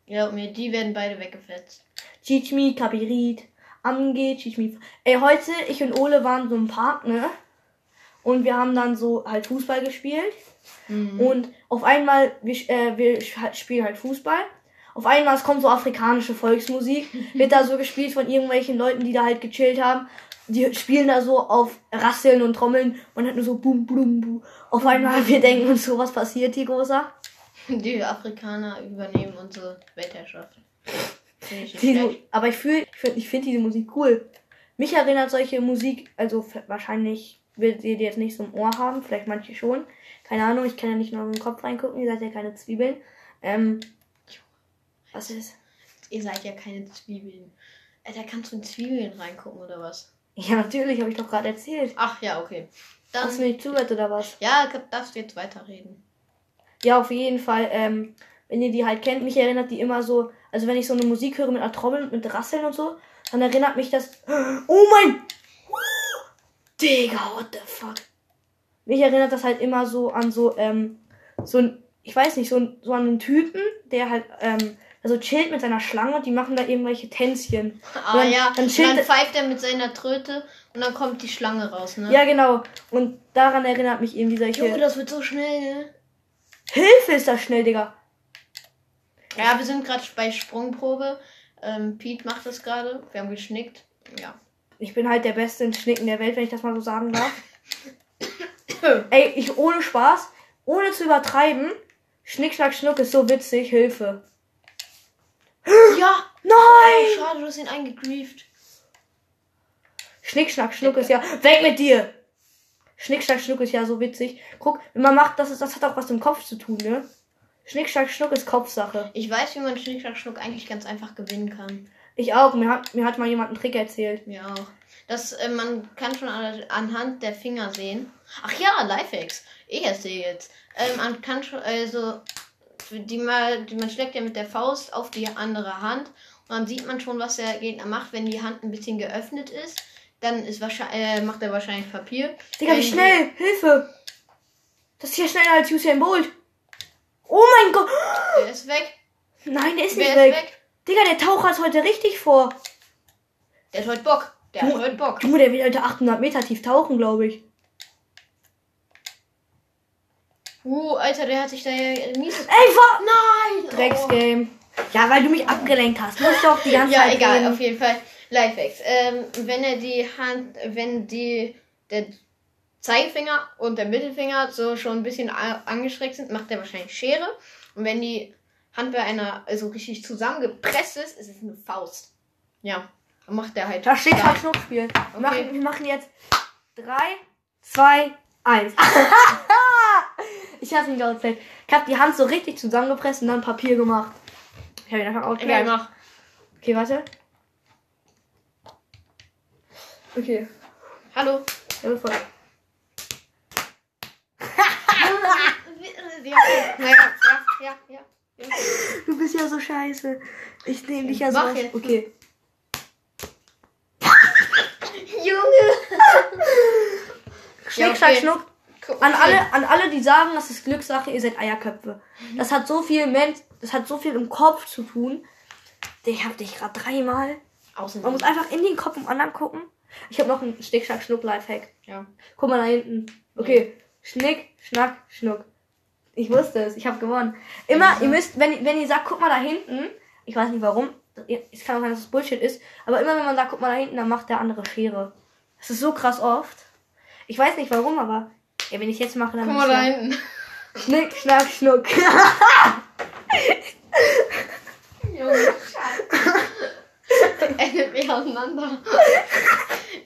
Ja, und mir, die werden beide weggefetzt. Me, Kapirit. Ange, teach me. Ey, heute, ich und Ole waren so im Park, ne? Und wir haben dann so halt Fußball gespielt. Und auf einmal, wir, äh, wir spielen halt Fußball. Auf einmal, es kommt so afrikanische Volksmusik. Wird da so gespielt von irgendwelchen Leuten, die da halt gechillt haben. Die spielen da so auf Rasseln und Trommeln und hat nur so bum, bum, bum. Auf einmal, wir denken uns so, was passiert hier, großer? Die Afrikaner übernehmen unsere Weltherrschaft. Ich nicht Die, schlecht. aber ich fühle, ich finde find diese Musik cool. Mich erinnert solche Musik, also wahrscheinlich werdet ihr die jetzt nicht so im Ohr haben, vielleicht manche schon. Keine Ahnung, ich kann ja nicht nur in den Kopf reingucken, ihr seid ja keine Zwiebeln. Ähm, was ist? Ihr seid ja keine Zwiebeln. Äh, da kannst du in Zwiebeln reingucken oder was? Ja, natürlich, habe ich doch gerade erzählt. Ach ja, okay. Dann, Hast du mir nicht zugehört oder was? ja, darfst du jetzt weiterreden. Ja, auf jeden Fall, ähm, wenn ihr die halt kennt, mich erinnert die immer so, also wenn ich so eine Musik höre mit einer Trommel, mit Rasseln und so, dann erinnert mich das, oh mein, Digga, what the fuck. Mich erinnert das halt immer so an so, ähm, so ein, ich weiß nicht, so, ein, so an einen Typen, der halt, ähm, also chillt mit seiner Schlange und die machen da irgendwelche Tänzchen. Ah dann- ja, dann chillt- dann pfeift er mit seiner Tröte und dann kommt die Schlange raus, ne? Ja, genau. Und daran erinnert mich irgendwie solche. Junge, das wird so schnell, ne? Hilfe ist das schnell, Digga. Ja, wir sind gerade bei Sprungprobe. Ähm, Pete macht das gerade. Wir haben geschnickt. Ja. Ich bin halt der Beste in Schnicken der Welt, wenn ich das mal so sagen darf. Ey, ich ohne Spaß, ohne zu übertreiben, Schnick, Schnack, Schnuck ist so witzig, Hilfe. Ja! Nein! Schade, du hast ihn eingegrieft. Schnick, Schnack, Schnuck ist ja, weg mit dir! Schnick, Schnack, Schnuck ist ja so witzig. Guck, wenn man macht, das, ist, das hat auch was im Kopf zu tun, ne? Schnick, Schnack, Schnuck ist Kopfsache. Ich weiß, wie man Schnick, Schnack, Schnuck eigentlich ganz einfach gewinnen kann. Ich auch, mir hat, mir hat mal jemand einen Trick erzählt. Mir auch. Das, äh, man kann schon an, anhand der Finger sehen. Ach ja, Lifehacks. Ich erzähle jetzt. Ähm, man kann schon, also, die, mal, die, man schlägt ja mit der Faust auf die andere Hand und dann sieht man schon, was der Gegner macht, wenn die Hand ein bisschen geöffnet ist. Dann ist wahrscheinlich, äh, macht er wahrscheinlich Papier. Digga, wie schnell! Hilfe! Das ist ja schneller als Usain Bolt. Oh mein Gott! Der ist weg. Nein, der ist Wer nicht ist weg. weg? Digga, der Taucher ist heute richtig vor. Der hat heute Bock. Der hat heute Bock. Junge, der will heute 800 Meter tief tauchen, glaube ich. Uh, Alter, der hat sich da ja mies. Ey, wa Nein! Drecksgame. Ja, weil du mich abgelenkt hast. Muss doch die ganze Ja, Zeit egal, reden. auf jeden Fall. Lifehacks. Ähm, wenn er die Hand, wenn die, der Zeigefinger und der Mittelfinger so schon ein bisschen angestreckt sind, macht er wahrscheinlich Schere. Und wenn die Hand bei einer so richtig zusammengepresst ist, ist es eine Faust. Ja, dann macht er halt. Da steht halt Schnuckspiel. Wir, Okay. machen, wir machen jetzt 3, 2, 1. ich hab's nicht erzählt. Ich hab die Hand so richtig zusammengepresst und dann Papier gemacht. Ich hab ihn einfach Egal, aufgehört. mach. Okay, warte. Okay. Hallo. Ja, voll. Ja, ja, ja, ja, ja. Du bist ja so scheiße. Ich nehme dich ja so. Mach jetzt. Okay. Junge. Schnick, Ja, schnack, okay. schnuck. Guck, An alle, an alle, die sagen, das ist Glückssache, ihr seid Eierköpfe. Das hat so viel Mensch, das hat so viel im Kopf zu tun. Ich hab dich gerade dreimal. Außen. Man muss einfach in den Kopf vom anderen gucken. Ich habe noch einen Schnick, Schnack, Schnuck Lifehack. Ja. Guck mal da hinten. Okay. Schnick, Schnack, Schnuck. Ich wusste es, ich habe gewonnen. Immer, ihr müsst, wenn, wenn ihr sagt, guck mal da hinten, ich weiß nicht warum, es kann auch sein, dass es Bullshit ist, aber immer wenn man sagt, guck mal da hinten, dann macht der andere Schere. Das ist so krass oft. Ich weiß nicht warum, aber ja, wenn ich jetzt mache, dann Guck mal da hinten. Schnick, Schnack, Schnuck. Junge, Er nimmt mich auseinander.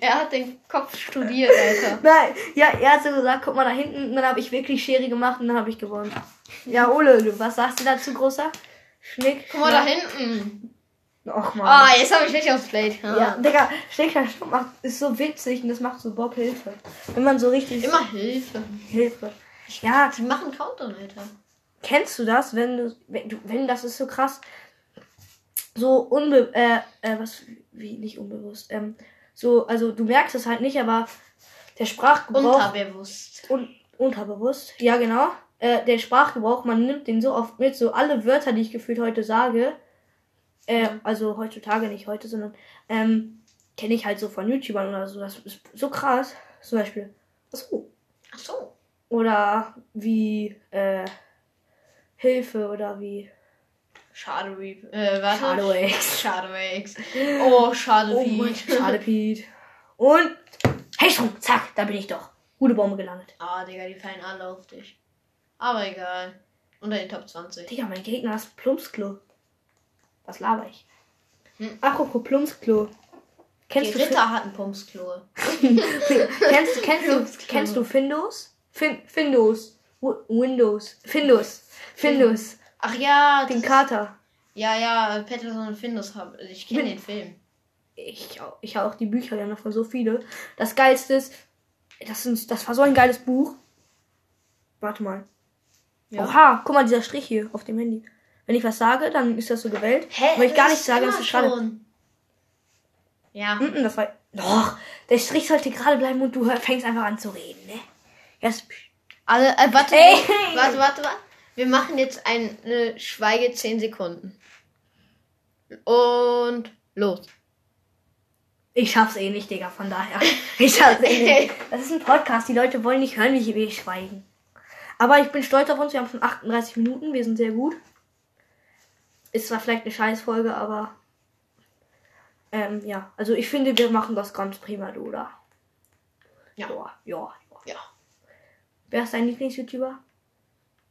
Er hat den Kopf studiert, Alter. Nein, ja, er hat so gesagt, guck mal da hinten, und dann habe ich wirklich Schere gemacht und dann habe ich gewonnen. Ja, Ole, was sagst du dazu, großer? Schnick, Guck mal da Schnack- hinten. Och, Mann. Ah, jetzt habe ich richtig aufs Plate. Ja, Digga, Schnick, Schnack, Schnuck macht, ist so witzig und das macht so Bock Hilfe. Wenn man so richtig... Immer Hilfe. Hilfe. Ja, Die machen Countdown, Alter. kennst du das, wenn du, wenn du, wenn das ist so krass, so unbe, äh, äh, was, wie, nicht unbewusst, ähm, so, also du merkst es halt nicht, aber der Sprachgebrauch, Unterbewusst. un, unterbewusst, ja genau, äh, der Sprachgebrauch, man nimmt den so oft mit, so alle Wörter, die ich gefühlt heute sage, äh, also heutzutage nicht heute, sondern, ähm, kenne ich halt so von YouTubern oder so, das ist so krass, zum Beispiel, so, Ach so. oder wie, äh, Hilfe oder wie Schade, wie. Äh. Schade, Wax. Schade, Wax. Oh, schade, Oh Gott, schade, Pete. Und. Hey, schon, zack, da bin ich doch. Gute Bombe gelandet. Ah, Digga, die fallen alle auf dich. Aber egal. Unter den Top 20. Digga, mein Gegner ist Plumpsklo. Was laber ich? Hm. Apropos Plumpsklo. Kennst Die du, Ritter hatten Pumpsklo. Fin- kennst, kennst, du, Plumpsklo. kennst du Findus? Fin Findus. Wi- Windows. Findus. Findus. Ach ja, Den Kater. Ja, ja, Patterson und Findus haben. Ich kenne den Film. Ich, ich habe auch die Bücher, wir haben davon so viele. Das geilste ist, das, sind, das war so ein geiles Buch. Warte mal. Ja. Oha, guck mal, dieser Strich hier auf dem Handy. Wenn ich was sage, dann ist das so gewählt. Wenn ich gar nichts sage, ist schade. schon. Ja. Mm, das war. Doch, der Strich sollte gerade bleiben und du fängst einfach an zu reden, ne? Jetzt. Alle, äh, warte, Ey. warte, warte, warte. Wir machen jetzt eine Schweige 10 Sekunden. Und los. Ich schaff's eh nicht, Digga, von daher. Ich schaff's eh nicht. Das ist ein Podcast, die Leute wollen nicht hören, wie wir schweigen. Aber ich bin stolz auf uns, wir haben schon 38 Minuten, wir sind sehr gut. Ist zwar vielleicht eine Scheißfolge, aber. Ähm, ja. Also ich finde, wir machen das ganz prima, du, oder? Ja. Ja, ja. ja. Wer ist dein Lieblings-YouTuber?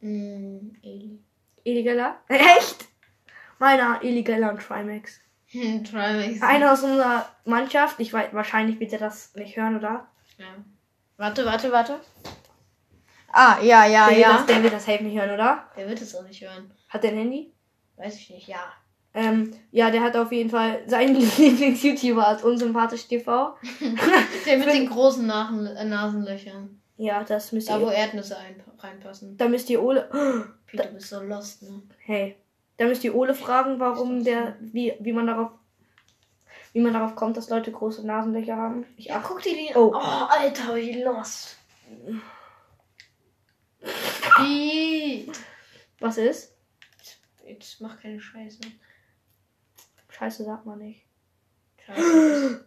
Mm, Eli. Illegaler? Echt? Meiner Illegaler und Trimax. Hm, Trimax. Einer aus unserer Mannschaft, ich weiß, wahrscheinlich wird er das nicht hören, oder? Ja. Warte, warte, warte. Ah, ja, ja, der, ja. Wird das, der wird das safe nicht hören, oder? Der wird es auch nicht hören. Hat der ein Handy? Weiß ich nicht, ja. Ähm, ja, der hat auf jeden Fall seinen Lieblings-YouTuber als unsympathisch TV. Der mit den großen Nasen, äh, Nasenlöchern. Ja, das müsst Da, wo ihr. Erdnüsse ein, reinpassen. Da müsst ihr Ole. Peter, du bist so lost, ne? Hey. Da müsst ihr Ole fragen, warum der. Wie, wie man darauf. Wie man darauf kommt, dass Leute große Nasenlöcher haben. Ich Ja, ach. guck dir den Oh. Oh, Alter, wie lost. Wie? Was ist? Jetzt mach keine Scheiße. Scheiße, sagt man nicht. Scheiße.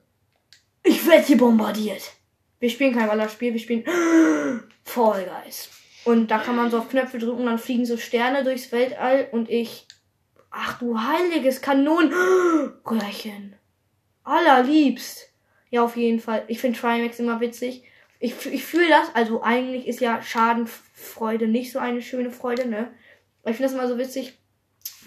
Ich werde hier bombardiert. Wir spielen kein Ballerspiel, wir spielen Fall Guys. Und da kann man so auf Knöpfe drücken, dann fliegen so Sterne durchs Weltall und ich Ach du heiliges Kanonenröhrchen. Allerliebst. Ja, auf jeden Fall. Ich finde Trimax immer witzig. Ich, ich fühle das. Also eigentlich ist ja Schadenfreude nicht so eine schöne Freude, ne? Aber ich finde das immer so witzig.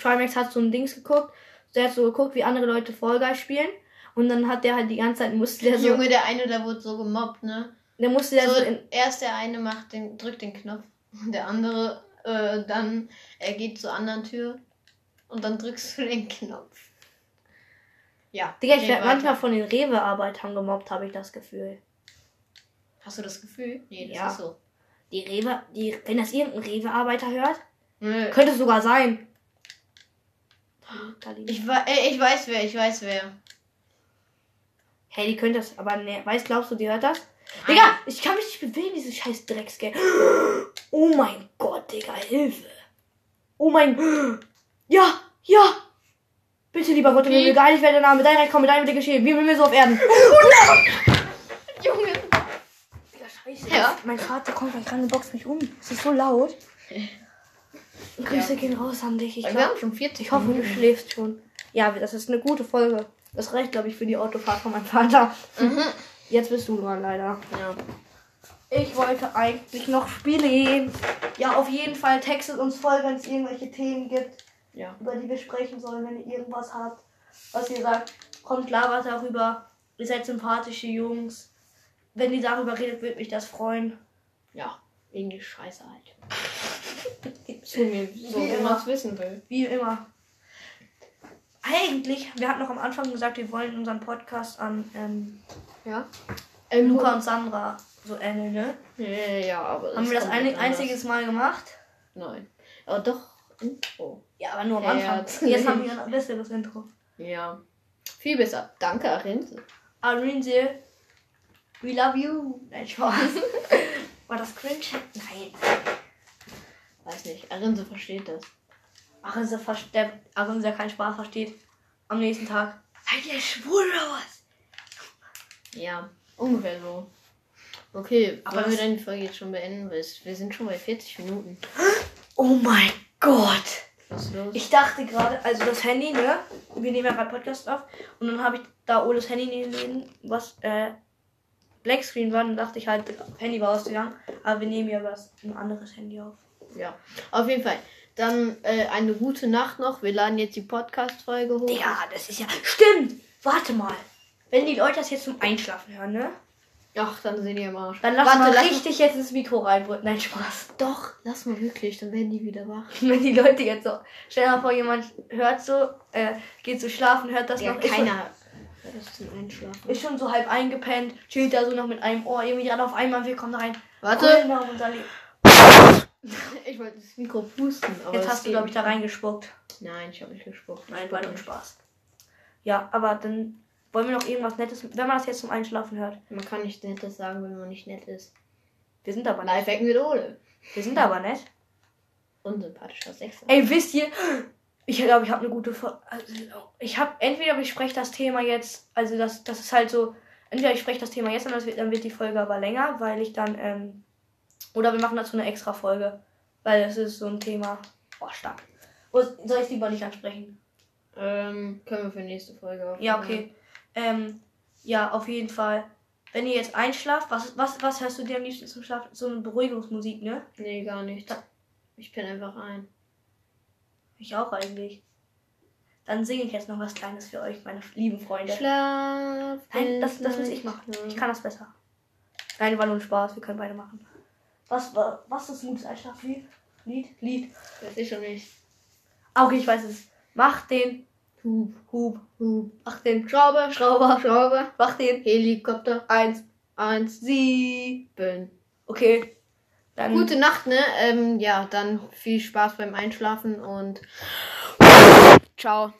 Trimax hat so ein Dings geguckt. Der hat so geguckt, wie andere Leute Fall Guys spielen. Und dann hat der halt die ganze Zeit, musste der so, Junge, der eine, der wurde so gemobbt, ne? der musste der so, So, in, erst der eine macht den, drückt den Knopf. Und der andere, äh, dann, er geht zur anderen Tür. Und dann drückst du den Knopf. Ja. Digga, ich nee, werde manchmal von den Rewe-Arbeitern gemobbt, habe ich das Gefühl. Hast du das Gefühl? Nee, das Ja. ist so. Die Rewe, die, wenn das irgendein Rewe-Arbeiter hört, Nö. könnte es sogar sein. Ich, äh, ich weiß wer, ich weiß wer. Hey, die könnte das, aber ne, weißt, glaubst du, die hört das? Digga, ich kann mich nicht bewegen, diese scheiß Drecksgeld. Oh mein Gott, Digga, Hilfe. Oh mein. Ja, ja. Bitte, lieber Gott, Wie? mir egal, ich werde der Name, dein Recht kommen, dein Wille geschehen. Wie will mir so auf Erden? Junge. Digga, scheiße. Ja. Mein Vater kommt gleich ran und boxt mich um. Es ist so laut. Grüße Ja. gehen raus an dich. Ich, Wir glaub, haben schon 40 ich hoffe, du schläfst schon. Ja, das ist eine gute Folge. Das reicht, glaube ich, für die Autofahrt von meinem Vater. Mhm. Jetzt bist du dran, leider. Ja. Ich wollte eigentlich noch spielen. Ja, auf jeden Fall textet uns voll, wenn es irgendwelche Themen gibt, Ja. über die wir sprechen sollen, wenn ihr irgendwas habt. Was ihr sagt, kommt labert darüber. Ihr seid sympathische Jungs. Wenn ihr darüber redet, würde mich das freuen. Ja. Irgendwie scheiße halt. So, mir, so Wie immer. man es wissen will. Wie immer. Eigentlich, wir hatten noch am Anfang gesagt, wir wollen unseren Podcast an ähm, Ja. Ähm, Luca und Sandra so ähneln, ne? Ja, ja, aber. Haben wir das ein einziges Mal gemacht? Nein. Aber doch. Intro. Ja, aber nur am Anfang. ja. Jetzt haben wir ein besseres Intro. Ja. Viel besser. Danke, Arinze. Arinze, we love you. Nein, Spaß. War das cringe? Nein. Weiß nicht. Arinze versteht das. Arinze, ver- der Arinze, der keinen Spaß versteht, am nächsten Tag. Seid ihr schwul oder was? Ja. Ungefähr so. Okay, Aber wir dann die Folge jetzt schon beenden? Weil wir sind schon bei 40 Minuten. Oh mein Gott. Was ist los? Ich dachte gerade, also das Handy, ne? Wir nehmen ja gerade Podcast auf. Und dann habe ich da Oles Handy neben, was äh, Blackscreen war. Dann dachte ich halt, Handy war ausgegangen. Aber wir nehmen ja was, ein anderes Handy auf. Ja. Auf jeden Fall. Dann äh, eine gute Nacht noch. Wir laden jetzt die Podcast-Folge hoch. Ja, das ist ja. Stimmt! Warte mal. Wenn die Leute das jetzt zum Einschlafen hören, ne? Ach, dann sehen die am Arsch. Dann lass Warte, mal lass richtig jetzt ins Mikro reinbrüllen. Nein, Spaß. Doch, lass mal wirklich, dann werden die wieder wach. Wenn die Leute jetzt so. Stell dir mal vor, jemand hört so, äh, geht so schlafen, hört das Ja, noch. Ist schon, keiner. hört das zum Einschlafen. ist schon so halb eingepennt, chillt da so noch mit einem Ohr irgendwie gerade auf einmal, wir kommen rein. Warte. Ich wollte das Mikro pusten, aber Jetzt hast du, glaube ich, da reingespuckt. Nein, ich habe nicht gespuckt. Nein, war nur Spaß. Ja, aber dann wollen wir noch irgendwas Nettes, wenn man das jetzt zum Einschlafen hört. Man kann nicht nettes sagen, wenn man nicht nett ist. Wir sind aber nett. Lifehack mit Ole. Wir sind aber nett. Unsympathischer Sechser. Ey, wisst ihr, ich glaube, ich habe eine gute Vor also, Ich habe entweder ich spreche das Thema jetzt, also das, das ist halt so, entweder ich spreche das Thema jetzt und das wird, dann wird die Folge aber länger, weil ich dann, ähm, oder wir machen dazu eine extra Folge, weil es ist so ein Thema, boah, stark. Soll ich es lieber nicht ansprechen? Ähm, können wir für nächste Folge aufnehmen. Ja, okay. Ähm, ja, auf jeden Fall. Wenn ihr jetzt einschlaft, was, was, was hörst du dir am liebsten zum Schlafen? So eine Beruhigungsmusik, ne? Nee, gar nicht. Ich bin einfach ein. Ich auch eigentlich. Dann singe ich jetzt noch was Kleines für euch, meine lieben Freunde. Schlaf. Nein, das, das muss ich machen. Ich kann das besser. Nein, war nur ein Spaß. Wir können beide machen. Was, wa- was ist ein gutes Einschlaflied? Lied? Lied. Weiß ich schon nicht. Ah, okay, ich weiß es. Mach den Hub, Hub. Hub. Mach den Schraube, Schrauber, Schraube. Mach den Helikopter. eins. Eins, Sie. sieben. Okay. Dann Gute Nacht, ne? Ähm, ja, dann viel Spaß beim Einschlafen und ciao.